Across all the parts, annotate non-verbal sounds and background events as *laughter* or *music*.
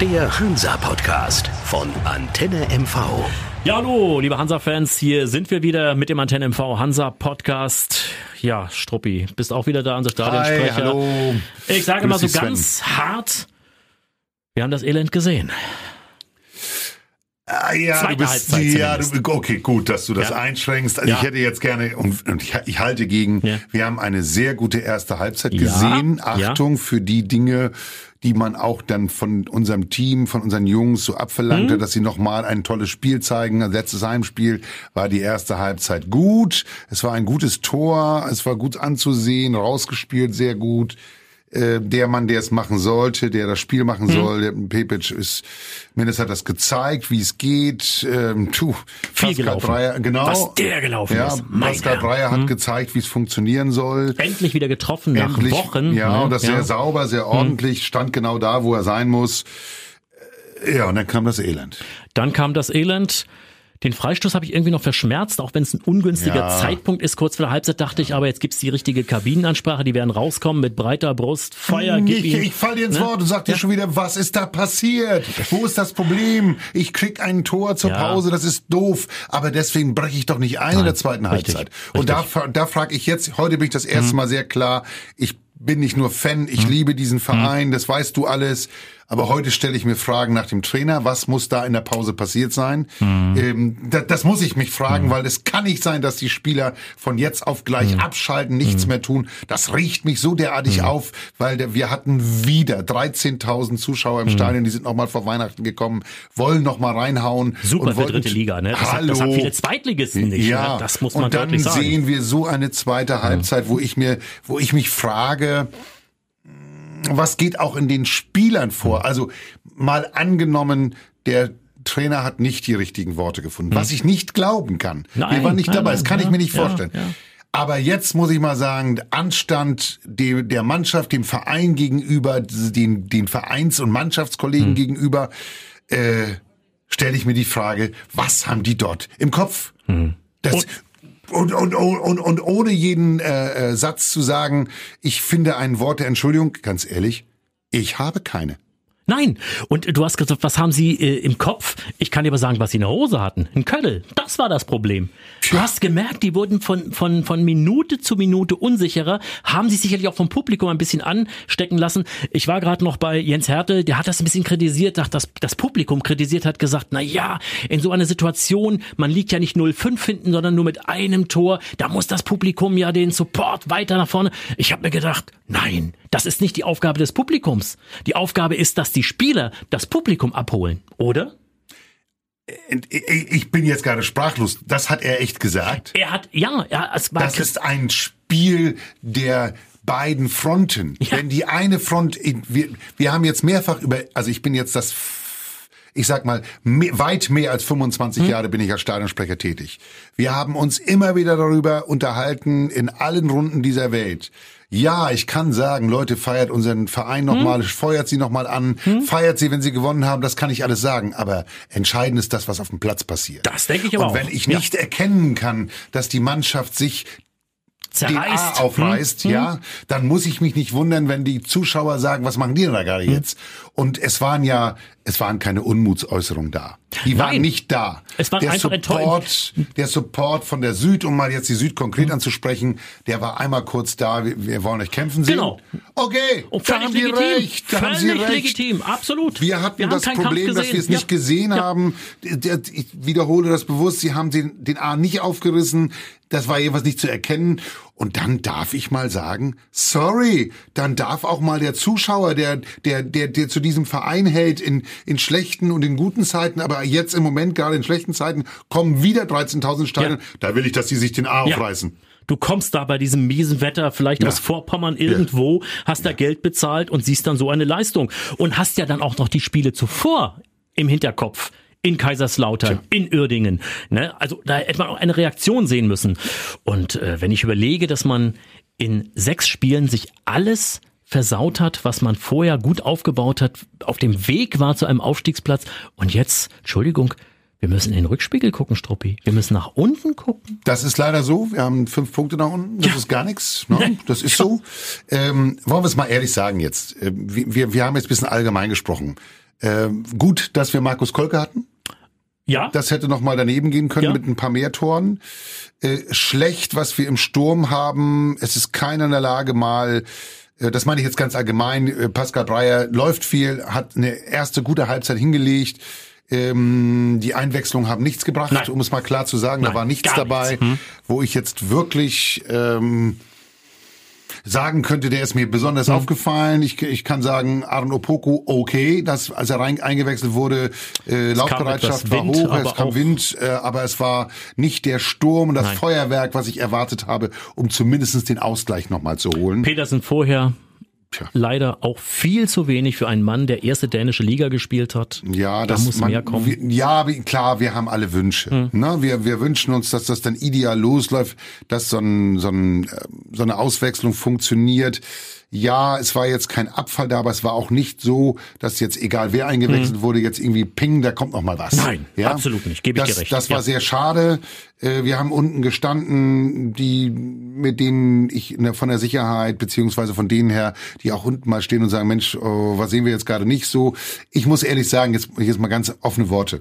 Der Hansa-Podcast von Antenne MV. Ja, hallo, liebe Hansa-Fans, hier sind wir wieder mit dem Antenne MV Hansa-Podcast. Ja, Struppi, bist auch wieder da, unser Stadionsprecher. Hi, hallo. Ich sage Grüß mal so Sven. ganz hart, wir haben das Elend gesehen. Ah, ja, Zweite du bist, Halbzeit ja, zumindest. du, okay, gut, dass du das Ja. einschränkst. Also Ja. ich hätte jetzt gerne, und, und ich, ich halte gegen, Ja. wir haben eine sehr gute erste Halbzeit Ja, gesehen. ja. Achtung für die Dinge, die man auch dann von unserem Team, von unseren Jungs so abverlangte, Mhm. dass sie nochmal ein tolles Spiel zeigen. Das letzte Heimspiel war die erste Halbzeit gut. Es war ein gutes Tor, es war gut anzusehen, rausgespielt, sehr gut. Äh, der Mann, der es machen sollte, der das Spiel machen Mhm. soll, der Pepic ist, mindestens hat das gezeigt, wie es geht. Ähm, tu, Viel Pascal gelaufen. Dreier, genau. Was der gelaufen ja, ist. Mein Pascal Herr. Dreier hat gezeigt, wie es funktionieren soll. Endlich wieder getroffen nach Endlich, Wochen. Ja, ne? und das sehr sauber, sehr ordentlich, stand genau da, wo er sein muss. Äh, Ja, und dann kam das Elend. Dann kam das Elend. Den Freistoß habe ich irgendwie noch verschmerzt, auch wenn es ein ungünstiger Ja. Zeitpunkt ist. Kurz vor der Halbzeit dachte ich, aber jetzt gibt's die richtige Kabinenansprache, die werden rauskommen mit breiter Brust, Feuer, gib Ich, ich fall dir ins Ne? Wort und sag dir schon wieder, was ist da passiert? Wo ist das Problem? Ich krieg ein Tor zur Ja. Pause, das ist doof, aber deswegen breche ich doch nicht ein in der zweiten richtig, Halbzeit. Und da, fra- da frage ich jetzt, heute bin ich das erste Mal sehr klar, ich bin nicht nur Fan, ich liebe diesen Verein, das weißt du alles. Aber heute stelle ich mir Fragen nach dem Trainer. Was muss da in der Pause passiert sein? Ähm, das, das muss ich mich fragen, weil es kann nicht sein, dass die Spieler von jetzt auf gleich abschalten, nichts mehr tun. Das riecht mich so derartig auf, weil der, wir hatten wieder 13.000 Zuschauer im Stadion, die sind noch mal vor Weihnachten gekommen, wollen noch mal reinhauen. Super und für wollten- dritte Liga, ne? Das, hat, Hallo. das hat viele Zweitligisten nicht. Ja, Ne? Das muss man und dann sagen. sehen wir so eine zweite Halbzeit, wo ich mir, wo ich mich frage, was geht auch in den Spielern vor? Also mal angenommen, der Trainer hat nicht die richtigen Worte gefunden, was ich nicht glauben kann. wir Nein, waren nicht nein, dabei, das kann ja, ich mir nicht vorstellen. ja. Aber jetzt muss ich mal sagen, Anstand dem, der Mannschaft, dem Verein gegenüber, den, den Vereins- und. Mannschaftskollegen gegenüber, äh, stelle ich mir die Frage, was haben die dort im Kopf? Hm. Das, und, und, und, und, und ohne jeden äh, äh, Satz zu sagen, ich finde ein Wort der Entschuldigung, ganz ehrlich, ich habe keine. Nein. Und du hast gesagt, was haben sie äh, im Kopf? Ich kann dir aber sagen, was sie in der Hose hatten. Ein Köttel. Das war das Problem. Du hast gemerkt, die wurden von, von, von Minute zu Minute unsicherer, haben sich sicherlich auch vom Publikum ein bisschen anstecken lassen. Ich war gerade noch bei Jens Hertel, der hat das ein bisschen kritisiert, dachte, das, das Publikum kritisiert, hat gesagt, na ja, in so einer Situation, man liegt ja nicht 0-5 hinten, sondern nur mit einem Tor, da muss das Publikum ja den Support weiter nach vorne. Ich habe mir gedacht, nein, das ist nicht die Aufgabe des Publikums. Die Aufgabe ist, dass die Spieler das Publikum abholen, oder? Ich bin jetzt gerade sprachlos. Das hat er echt gesagt. Er hat, ja, ja, es war Das ist ein Spiel der beiden Fronten. Ja. Wenn die eine Front, wir, wir haben jetzt mehrfach über, also ich bin jetzt das, ich sag mal, weit mehr als 25 Jahre bin ich als Stadionsprecher tätig. Wir haben uns immer wieder darüber unterhalten in allen Runden dieser Welt. Ja, ich kann sagen, Leute, feiert unseren Verein nochmal, feuert sie nochmal an, feiert sie, wenn sie gewonnen haben, das kann ich alles sagen. Aber entscheidend ist das, was auf dem Platz passiert. Das denke ich aber Und auch. wenn ich Ja. nicht erkennen kann, dass die Mannschaft sich zerreißt. aufreißt, Hm? ja, dann muss ich mich nicht wundern, wenn die Zuschauer sagen, was machen die denn da gerade Hm? jetzt? Und es waren ja, es waren keine Unmutsäußerungen da. Die waren Nein. nicht da. Es waren der Support, der Support von der Süd, um mal jetzt die Süd konkret Hm. anzusprechen, der war einmal kurz da, wir, wir wollen euch kämpfen sehen. Genau. Okay, Und da haben Sie legitim. recht, da haben Sie recht. legitim, absolut. Wir hatten haben das Problem, dass wir es gesehen. nicht gesehen haben. Der- der- Ich wiederhole das bewusst. Sie haben den, den A nicht aufgerissen. Das war jedenfalls nicht zu erkennen. Und dann darf ich mal sagen, sorry, dann darf auch mal der Zuschauer, der, der, der, der zu diesem Verein hält in, in schlechten und in guten Zeiten, aber jetzt im Moment gerade in schlechten Zeiten, kommen wieder 13.000 Stadien. Ja. Da will ich, dass sie sich den A Ja. aufreißen. Du kommst da bei diesem miesen Wetter vielleicht Ja. aus Vorpommern irgendwo, hast da Geld bezahlt und siehst dann so eine Leistung und hast ja dann auch noch die Spiele zuvor im Hinterkopf. In Kaiserslautern, in Uerdingen. Ne? Also da hätte man auch eine Reaktion sehen müssen. Und äh, wenn ich überlege, dass man in sechs Spielen sich alles versaut hat, was man vorher gut aufgebaut hat, auf dem Weg war zu einem Aufstiegsplatz und jetzt, Entschuldigung, wir müssen in den Rückspiegel gucken, Struppi. Wir müssen nach unten gucken. Das ist leider so. Wir haben fünf Punkte nach unten. Das Ja. ist gar nichts. Ne? Das ist so. Ähm, wollen wir es mal ehrlich sagen jetzt. Ähm, Wir, wir, wir haben jetzt ein bisschen allgemein gesprochen. Ähm, gut, dass wir Markus Kolke hatten. Ja. Das hätte noch mal daneben gehen können Ja. mit ein paar mehr Toren. Äh, schlecht, was wir im Sturm haben. Es ist keiner in der Lage, mal, äh, das meine ich jetzt ganz allgemein, äh, Pascal Breyer läuft viel, hat eine erste gute Halbzeit hingelegt. Ähm, die Einwechslungen haben nichts gebracht, Nein. um es mal klar zu sagen. da Nein, war nichts dabei, nichts. Hm. wo ich jetzt wirklich ähm, sagen könnte, der ist mir besonders aufgefallen. Ich, ich kann sagen, Aaron Opoku, okay, dass, als er rein eingewechselt wurde, äh, Laufbereitschaft war Wind, hoch, es kam Wind, äh, aber es war nicht der Sturm und das Nein. Feuerwerk, was ich erwartet habe, um zumindest den Ausgleich nochmal zu holen. Petersen vorher Tja. leider auch viel zu wenig für einen Mann, der erste dänische Liga gespielt hat. Ja, da das muss man, mehr kommen. Hm. Wir, ja, klar, wir haben alle Wünsche. Ne? Wir, wir wünschen uns, dass das dann ideal losläuft, dass so, ein, so, ein, äh, so eine Auswechslung funktioniert. Ja, es war jetzt kein Abfall da, aber es war auch nicht so, dass jetzt egal wer eingewechselt wurde, jetzt irgendwie ping, da kommt noch mal was. Nein, absolut nicht. Gebe ich das, dir recht. Das war Ja. sehr schade. Äh, Wir haben unten gestanden, die mit denen ich von der Sicherheit beziehungsweise von denen her, die auch unten mal stehen und sagen, Mensch, oh, was sehen wir jetzt gerade nicht so. Ich muss ehrlich sagen, jetzt, jetzt mal ganz offene Worte.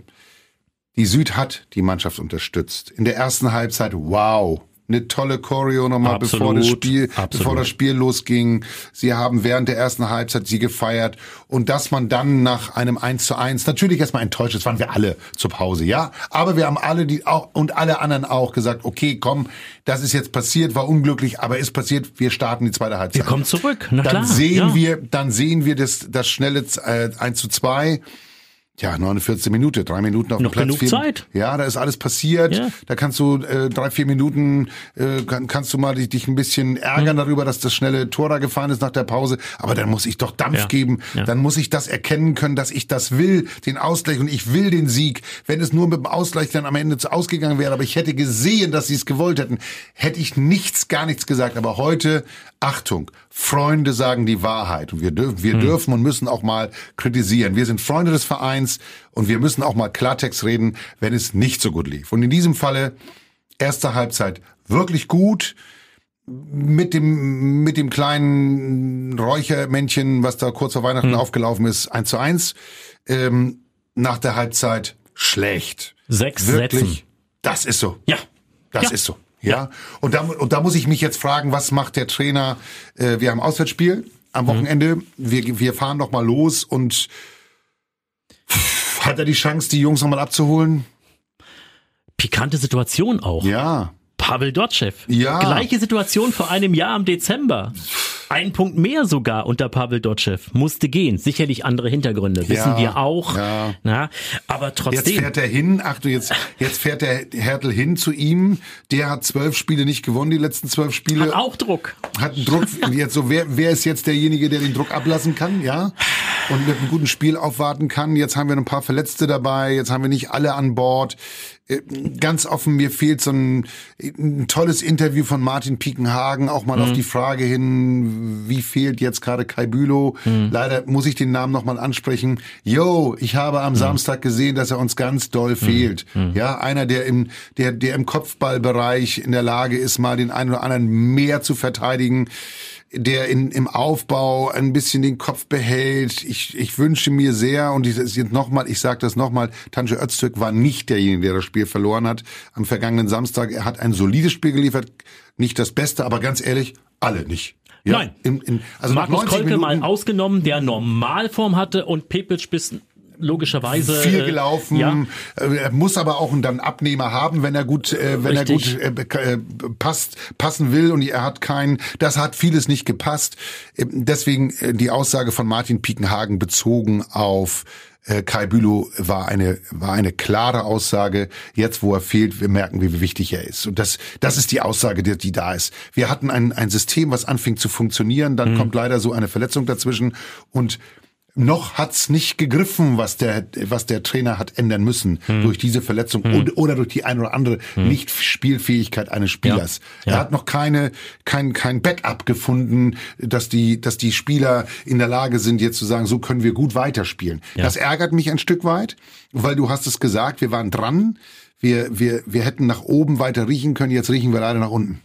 Die Süd hat die Mannschaft unterstützt. In der ersten Halbzeit, wow. Eine tolle Choreo nochmal, Absolut, bevor das Spiel, absolut. bevor das Spiel losging. Sie haben während der ersten Halbzeit sie gefeiert. Und dass man dann nach einem 1 zu 1, natürlich erstmal enttäuscht, das waren wir alle zur Pause, ja. Aber wir haben alle, die auch, und alle anderen auch gesagt, okay, komm, das ist jetzt passiert, war unglücklich, aber ist passiert, wir starten die zweite Halbzeit. Wir kommen zurück, na dann klar. sehen ja. wir, dann sehen wir das, das schnelle äh, 1 zu 2. Ja, 49 Minuten, drei Minuten auf Noch dem Platz. genug vier- Zeit. Ja, da ist alles passiert. Ja. Da kannst du äh, drei, vier Minuten, äh, kann, kannst du mal dich, dich ein bisschen ärgern Hm. darüber, dass das schnelle Tor da gefahren ist nach der Pause. Aber dann muss ich doch Dampf Ja. geben. Ja. Dann muss ich das erkennen können, dass ich das will, den Ausgleich und ich will den Sieg. Wenn es nur mit dem Ausgleich dann am Ende zu ausgegangen wäre, aber ich hätte gesehen, dass sie es gewollt hätten, hätte ich nichts, gar nichts gesagt. Aber heute, Achtung, Freunde sagen die Wahrheit und wir dürfen, wir dürfen und müssen auch mal kritisieren. Wir sind Freunde des Vereins und wir müssen auch mal Klartext reden, wenn es nicht so gut lief. Und in diesem Falle erste Halbzeit wirklich gut mit dem mit dem kleinen Räuchermännchen, was da kurz vor Weihnachten aufgelaufen ist, 1 zu 1. Ähm, nach der Halbzeit schlecht. Sechs Wirklich. Sätzen. Das ist so. Ja. Das Ja. ist so. Ja. Und da, und da muss ich mich jetzt fragen, was macht der Trainer? Äh, wir haben Auswärtsspiel am Wochenende. Wir, wir fahren noch mal los und hat er die Chance, die Jungs noch mal abzuholen? Pikante Situation auch. Ja. Pavel Dotschew. Ja. Gleiche Situation vor einem Jahr im Dezember. Ein Punkt mehr sogar unter Pavel Dotschew. Musste gehen. Sicherlich andere Hintergründe. Wissen wir auch. ja. Na, aber Jetzt trotzdem. fährt er hin, ach du, jetzt, jetzt fährt der Hertel hin zu ihm. Der hat zwölf Spiele nicht gewonnen, die letzten zwölf Spiele. Hat auch Druck. hat einen Druck. *laughs* Jetzt so, wer, wer ist jetzt derjenige, der den Druck ablassen kann, ja? Und mit einem guten Spiel aufwarten kann. Jetzt haben wir ein paar Verletzte dabei. Jetzt haben wir nicht alle an Bord. Äh, Ganz offen, mir fehlt so ein, ein tolles Interview von Martin Piekenhagen, auch mal auf die Frage hin, wie fehlt jetzt gerade Kai Bülow? Leider muss ich den Namen nochmal ansprechen. Yo, ich habe am Samstag gesehen, dass er uns ganz doll fehlt. Ja, einer, der im, der, der im Kopfballbereich in der Lage ist, mal den einen oder anderen mehr zu verteidigen der in, im Aufbau ein bisschen den Kopf behält. Ich, ich wünsche mir sehr, und ich jetzt ich sage das nochmal, Tanju Öztürk war nicht derjenige, der das Spiel verloren hat am vergangenen Samstag. Er hat ein solides Spiel geliefert, nicht das Beste, aber ganz ehrlich, alle nicht. Ja, Nein. In, in, also Markus 90 Kolke mal Minuten ausgenommen, der Normalform hatte und Pepic bis logischerweise viel äh, gelaufen. Ja, Äh, Er muss aber auch einen dann Abnehmer haben, wenn er gut, äh, wenn Richtig. er gut äh, äh, passt, passen will und er hat keinen. Das hat vieles nicht gepasst. Deswegen die Aussage von Martin Piekenhagen bezogen auf Kai Bülow war eine war eine klare Aussage. Jetzt, wo er fehlt, wir merken, wie wichtig er ist. Und das das ist die Aussage, die, die da ist. Wir hatten ein ein System, was anfing zu funktionieren. Dann kommt leider so eine Verletzung dazwischen und noch hat's nicht gegriffen, was der, was der Trainer hat ändern müssen durch diese Verletzung und, oder durch die ein oder andere Nicht-Spielfähigkeit eines Spielers. Ja. Er hat noch keine, kein, kein Backup gefunden, dass die, dass die Spieler in der Lage sind, jetzt zu sagen, so können wir gut weiterspielen. Ja. Das ärgert mich ein Stück weit, weil du hast es gesagt, wir waren dran. Wir, wir, wir hätten nach oben weiter riechen können, jetzt riechen wir leider nach unten.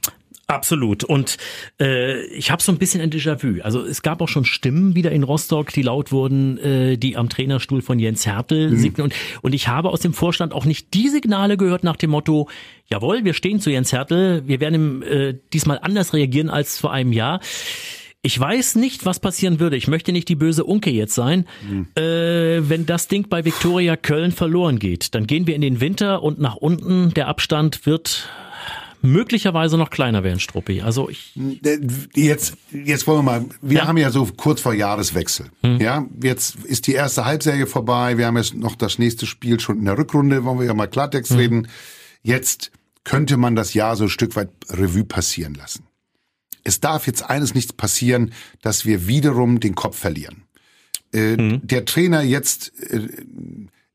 Absolut. Und äh, ich habe so ein bisschen ein Déjà-vu. Also es gab auch schon Stimmen wieder in Rostock, die laut wurden, äh, die am Trainerstuhl von Jens Hertel mhm. signten. Und, und ich habe aus dem Vorstand auch nicht die Signale gehört nach dem Motto, jawohl, wir stehen zu Jens Hertel, wir werden äh, diesmal anders reagieren als vor einem Jahr. Ich weiß nicht, was passieren würde. Ich möchte nicht die böse Unke jetzt sein. Mhm. Äh, wenn das Ding bei Viktoria Köln verloren geht, dann gehen wir in den Winter und nach unten. Der Abstand wird möglicherweise noch kleiner werden, Struppi. Also ich jetzt jetzt wollen wir mal. Wir ja. haben ja so kurz vor Jahreswechsel. Hm. Ja, jetzt ist die erste Halbserie vorbei. Wir haben jetzt noch das nächste Spiel schon in der Rückrunde. Wollen wir ja mal Klartext hm. reden. Jetzt könnte man das Jahr so ein Stück weit Revue passieren lassen es darf jetzt eines nicht passieren, dass wir wiederum den Kopf verlieren. Äh, mhm. Der Trainer jetzt äh,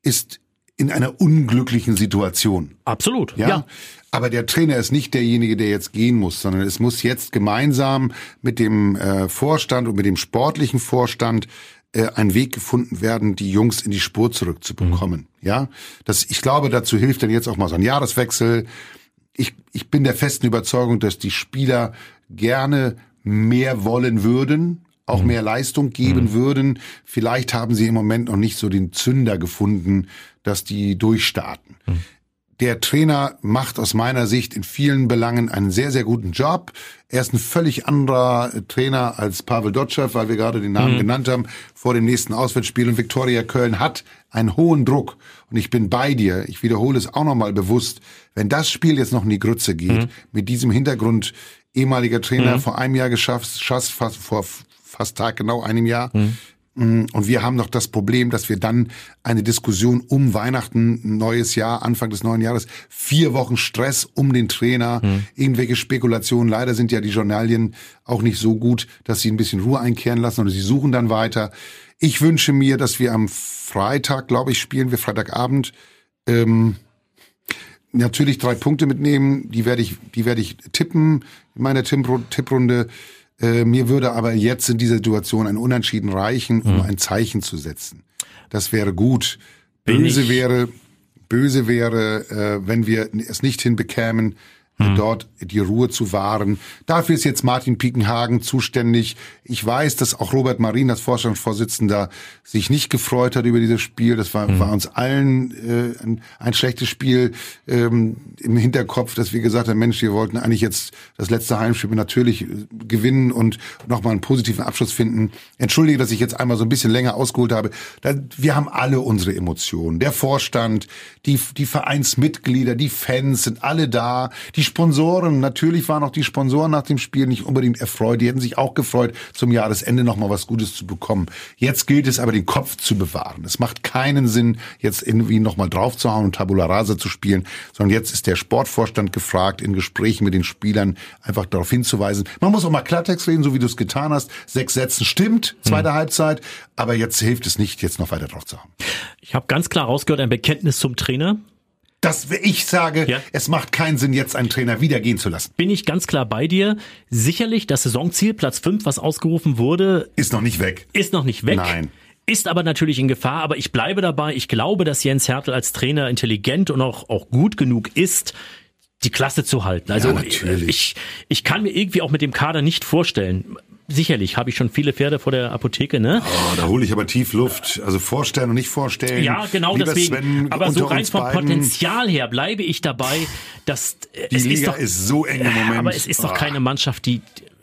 ist in einer unglücklichen Situation. Absolut. Ja? ja. Aber der Trainer ist nicht derjenige, der jetzt gehen muss, sondern es muss jetzt gemeinsam mit dem äh, Vorstand und mit dem sportlichen Vorstand äh, ein Weg gefunden werden, die Jungs in die Spur zurückzubekommen. Mhm. Ja, das, ich glaube, dazu hilft dann jetzt auch mal so ein Jahreswechsel. Ich, ich bin der festen Überzeugung, dass die Spieler gerne mehr wollen würden, auch mhm. mehr Leistung geben mhm. würden. Vielleicht haben sie im Moment noch nicht so den Zünder gefunden, dass die durchstarten. Mhm. Der Trainer macht aus meiner Sicht in vielen Belangen einen sehr, sehr guten Job. Er ist ein völlig anderer Trainer als Pavel Dotschew, weil wir gerade den Namen mhm. genannt haben, vor dem nächsten Auswärtsspiel. Und Viktoria Köln hat einen hohen Druck. Und ich bin bei dir. Ich wiederhole es auch nochmal bewusst. Wenn das Spiel jetzt noch in die Grütze geht, mhm. mit diesem Hintergrund ehemaliger Trainer, mhm. vor einem Jahr geschafft, schafft fast, vor fast Tag genau einem Jahr. Mm, und wir haben noch das Problem, dass wir dann eine Diskussion um Weihnachten, neues Jahr, Anfang des neuen Jahres, vier Wochen Stress um den Trainer, mhm. irgendwelche Spekulationen. Leider sind ja die Journalien auch nicht so gut, dass sie ein bisschen Ruhe einkehren lassen oder sie suchen dann weiter. Ich wünsche mir, dass wir am Freitag, glaube ich, spielen wir Freitagabend, ähm, natürlich drei Punkte mitnehmen. Die werde ich, die werde ich tippen in meiner Tipprunde. Äh, mir würde aber jetzt in dieser Situation ein Unentschieden reichen, um mhm. ein Zeichen zu setzen. Das wäre gut. Böse wäre, böse wäre, äh, wenn wir es nicht hinbekämen, mhm. dort die Ruhe zu wahren. Dafür ist jetzt Martin Piekenhagen zuständig. Ich weiß, dass auch Robert Marin, das Vorstandsvorsitzender, sich nicht gefreut hat über dieses Spiel. Das war, mhm. war uns allen äh, ein, ein schlechtes Spiel ähm, im Hinterkopf, dass wir gesagt haben, Mensch, wir wollten eigentlich jetzt das letzte Heimspiel natürlich äh, gewinnen und nochmal einen positiven Abschluss finden. Entschuldige, dass ich jetzt einmal so ein bisschen länger ausgeholt habe. Wir haben alle unsere Emotionen. Der Vorstand, die, die Vereinsmitglieder, die Fans sind alle da. Die Sponsoren, natürlich waren auch die Sponsoren nach dem Spiel nicht unbedingt erfreut. Die hätten sich auch gefreut, zum Jahresende nochmal was Gutes zu bekommen. Jetzt gilt es aber, den Kopf zu bewahren. Es macht keinen Sinn, jetzt irgendwie nochmal draufzuhauen und Tabula Rasa zu spielen, sondern jetzt ist der Sportvorstand gefragt, in Gesprächen mit den Spielern einfach darauf hinzuweisen. Man muss auch mal Klartext reden, so wie du es getan hast. Sechs Sätzen stimmt, zweite mhm. Halbzeit, aber jetzt hilft es nicht, jetzt noch weiter drauf zu hauen. Ich habe ganz klar rausgehört, ein Bekenntnis zum Trainer dass ich sage, ja. es macht keinen Sinn, jetzt einen Trainer wieder gehen zu lassen. Bin ich ganz klar bei dir. Sicherlich das Saisonziel, Platz 5, was ausgerufen wurde. Ist noch nicht weg. Ist noch nicht weg. Nein. Ist aber natürlich in Gefahr, aber ich bleibe dabei. Ich glaube, dass Jens Hertel als Trainer intelligent und auch, auch gut genug ist, die Klasse zu halten. Also ja, ich, ich kann mir irgendwie auch mit dem Kader nicht vorstellen sicherlich habe ich schon viele Pferde vor der Apotheke, ne? Oh, da hole ich aber tief Luft. Also vorstellen und nicht vorstellen. Ja, genau Lieber deswegen. Sven, aber so rein vom beiden. Potenzial her bleibe ich dabei, dass die es Liga ist, doch, ist so eng im Moment. Aber es ist doch keine Mannschaft, die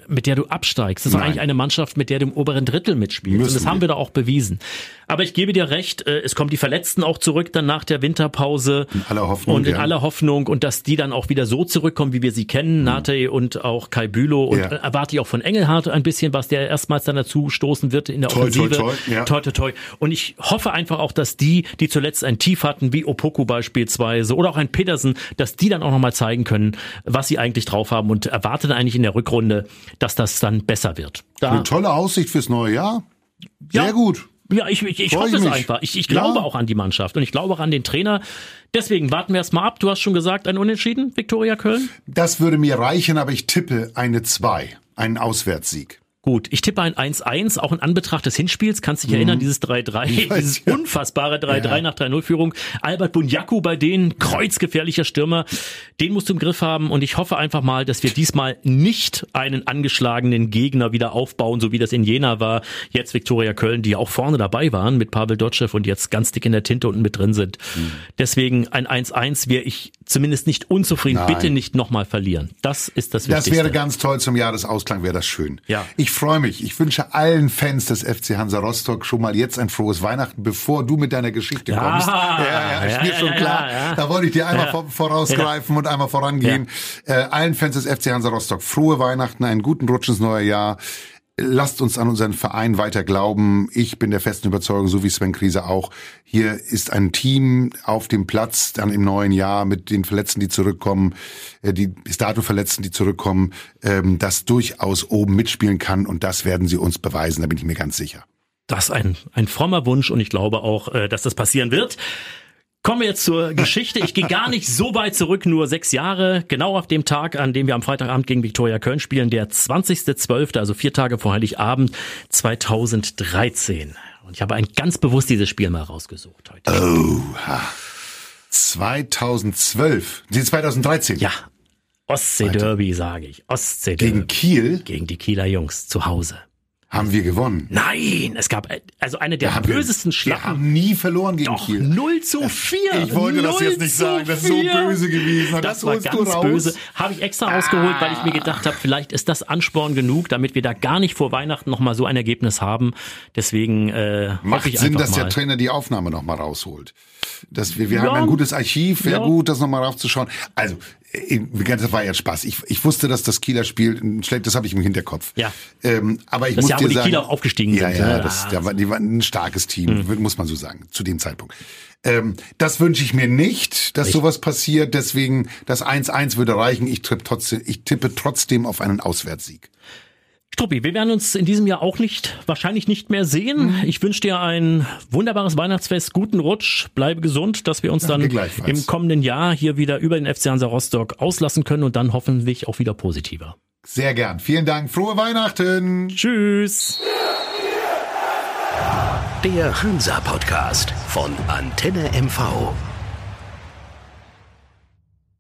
mit der du absteigst. Das ist Nein. eigentlich eine Mannschaft, mit der du im oberen Drittel mitspielst. Müssen und das haben wir da auch bewiesen. Aber ich gebe dir recht, äh, es kommen die Verletzten auch zurück dann nach der Winterpause. In aller Hoffnung. Und in ja. aller Hoffnung. Und dass die dann auch wieder so zurückkommen, wie wir sie kennen. Mhm. Nate und auch Kai Bülow. Und ja. erwarte ich auch von Engelhardt ein bisschen, was der erstmals dann dazu stoßen wird in der toi, Offensive. Toi, toi, ja. toi, toi, toi. Und ich hoffe einfach auch, dass die, die zuletzt ein Tief hatten, wie Opoku beispielsweise oder auch ein Petersen, dass die dann auch nochmal zeigen können, was sie eigentlich drauf haben und erwarte dann eigentlich in der Rückrunde, dass das dann besser wird. Da Eine tolle Aussicht fürs neue Jahr. Sehr ja. gut. Ja, ich, ich, ich hoffe es einfach. Ich, ich glaube ja. auch an die Mannschaft und ich glaube auch an den Trainer. Deswegen warten wir erst mal ab. Du hast schon gesagt, ein Unentschieden, Viktoria Köln? Das würde mir reichen, aber ich tippe eine 2, einen Auswärtssieg. Gut. Ich tippe ein 1-1, auch in Anbetracht des Hinspiels. Kannst dich erinnern, dieses 3-3, weiß, dieses ja. unfassbare 3-3 Ja. nach 3-0-Führung. Albert Bunyaku bei denen, kreuzgefährlicher Stürmer. Den musst du im Griff haben und ich hoffe einfach mal, dass wir diesmal nicht einen angeschlagenen Gegner wieder aufbauen, so wie das in Jena war. Jetzt Viktoria Köln, die auch vorne dabei waren mit Pavel Dotschew und jetzt ganz dick in der Tinte unten mit drin sind. Mhm. Deswegen ein 1-1 wäre ich zumindest nicht unzufrieden. Nein. Bitte nicht nochmal verlieren. Das ist das Das Wichtigste. wäre ganz toll zum Jahresausklang, wäre das schön. Ja. Ich freue mich. Ich wünsche allen Fans des FC Hansa Rostock schon mal jetzt ein frohes Weihnachten, bevor du mit deiner Geschichte Ja. kommst. Ja, ja, ist Ja, mir ja, schon ja, klar. ja, ja. Da wollte ich dir einmal vorausgreifen und einmal vorangehen. Äh, allen Fans des FC Hansa Rostock frohe Weihnachten, einen guten Rutsch ins neue Jahr. Lasst uns an unseren Verein weiter glauben. Ich bin der festen Überzeugung, so wie Sven Krise auch. Hier ist ein Team auf dem Platz dann im neuen Jahr mit den Verletzten, die zurückkommen, äh, die bis dato Verletzten, die zurückkommen, ähm, das durchaus oben mitspielen kann. Und das werden sie uns beweisen, da bin ich mir ganz sicher. Das ist ein, ein frommer Wunsch und ich glaube auch, äh, dass das passieren wird. Kommen wir jetzt zur *laughs* Geschichte. Ich gehe gar nicht so weit zurück, nur sechs Jahre. Genau auf dem Tag, an dem wir am Freitagabend gegen Viktoria Köln spielen, der 20.12., also vier Tage vor Heiligabend 2013. Und ich habe ein ganz bewusst dieses Spiel mal rausgesucht heute. 2012, nee, 2013 Ja, Ostsee-Derby, sage ich. Ostsee-Derby. gegen Kiel Gegen die Kieler Jungs zu Hause. Haben wir gewonnen. Nein, es gab äh, also eine der wir- bösesten Wir Schlachten. haben nie verloren gegen Doch, Kiel. 0 zu 4. Ich wollte das 0 jetzt nicht sagen, das ist so 4. böse gewesen. Das das war holst du ganz böse. Habe ich extra rausgeholt, weil ich mir gedacht habe, vielleicht ist das Ansporn genug, damit wir da gar nicht vor Weihnachten nochmal so ein Ergebnis haben. Deswegen äh, Macht ich Sinn, dass mal. der Trainer die Aufnahme nochmal rausholt. Dass wir, wir Ja. haben ein gutes Archiv, wäre Ja. gut, das nochmal raufzuschauen. Also, das war jetzt Spaß. Ich, ich wusste, dass das Kieler Spiel schlecht, das habe ich im Hinterkopf. Ja. Ähm, aber ich Das muss Jahr, dir wo die sagen, Kieler auch aufgestiegen ja, sind, Ja, ne? das, Ah. da war, die waren ein starkes Team, muss man so sagen, zu dem Zeitpunkt. Ähm, das wünsche ich mir nicht, dass sowas passiert. Deswegen, das 1-1 würde reichen. Ich tippe trotzdem, ich tippe trotzdem auf einen Auswärtssieg. Struppi, wir werden uns in diesem Jahr auch nicht, wahrscheinlich nicht mehr sehen. Mhm. Ich wünsche dir ein wunderbares Weihnachtsfest, guten Rutsch, bleibe gesund, dass wir uns dann im kommenden Jahr hier wieder über den FC Hansa Rostock auslassen können und dann hoffentlich auch wieder positiver. Sehr gern. Vielen Dank. Frohe Weihnachten. Tschüss! Der Hansa Podcast von Antenne MV.